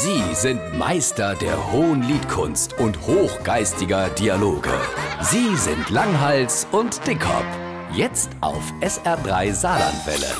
Sie sind Meister der hohen Liedkunst und hochgeistiger Dialoge. Sie sind Langhals und Dickhop. Jetzt auf SR3 Saarlandwelle.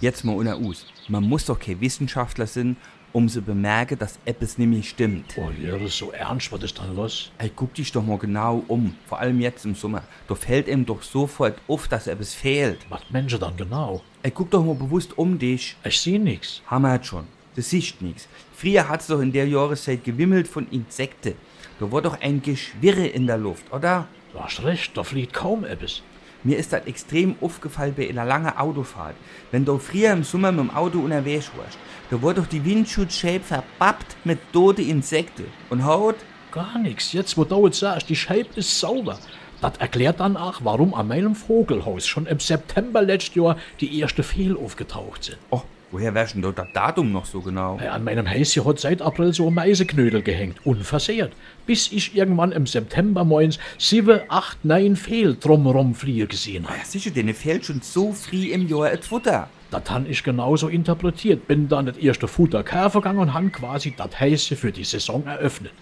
Jetzt mal unter Us. Man muss doch kein Wissenschaftler sein, um zu bemerken, dass etwas nämlich stimmt. Oh, ja, das ist so ernst, was ist dann los? Ey, guck dich doch mal genau um. Vor allem jetzt im Sommer. Da fällt ihm doch sofort auf, dass etwas fehlt. Was Menschen dann genau? Ey, guck doch mal bewusst um dich. Ich sehe nichts. Hammer hat schon. Das siehst nix. Früher hat's doch in der Jahreszeit gewimmelt von Insekten. Da war doch ein Geschwirre in der Luft, oder? Du hast recht, da fliegt kaum etwas. Mir ist das extrem aufgefallen bei einer langen Autofahrt. Wenn du früher im Sommer mit dem Auto unterwegs warst, da war doch die Windschutzscheibe verbappt mit toten Insekten. Und Haut? Gar nichts. Jetzt, wo du jetzt sagst, die Scheibe ist sauber. Das erklärt dann auch, warum an meinem Vogelhaus schon im September letztes Jahr die erste Fehl aufgetaucht sind. Oh, woher wärst denn da das Datum noch so genau? An meinem Häuschen hat seit April so ein Meiseknödel gehängt, unversehrt. Bis ich irgendwann im September moins sieben, acht, neun Fehl drumherum fliegen gesehen habe. Ja, sicher, denen fehlt schon so früh im Jahr das Futter. Das han ich genauso interpretiert. Bin dann das erste Futter gegangen und han quasi das Häuschen für die Saison eröffnet.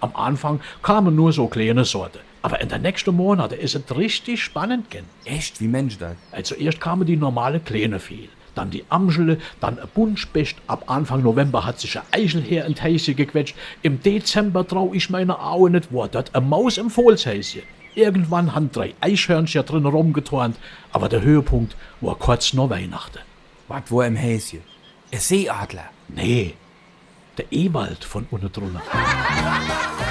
Am Anfang kamen nur so kleine Sorte. Aber in den nächsten Monaten ist es richtig spannend gen. Echt, wie Mensch das? Also erst kamen die normale kleine Fehl, dann die Amschele, dann ein Buntspecht. Ab Anfang November hat sich ein Eichelherr in Häuschen gequetscht. Im Dezember trau ich meine Augen nicht, war dort eine Maus im Fohlshäuschen. Irgendwann han drei Eichhörnchen drin rumgeturnt, aber der Höhepunkt war kurz nach Weihnachten. Was war im Häschen? Ein Seeadler. Nee, der Ewald von unten drunter.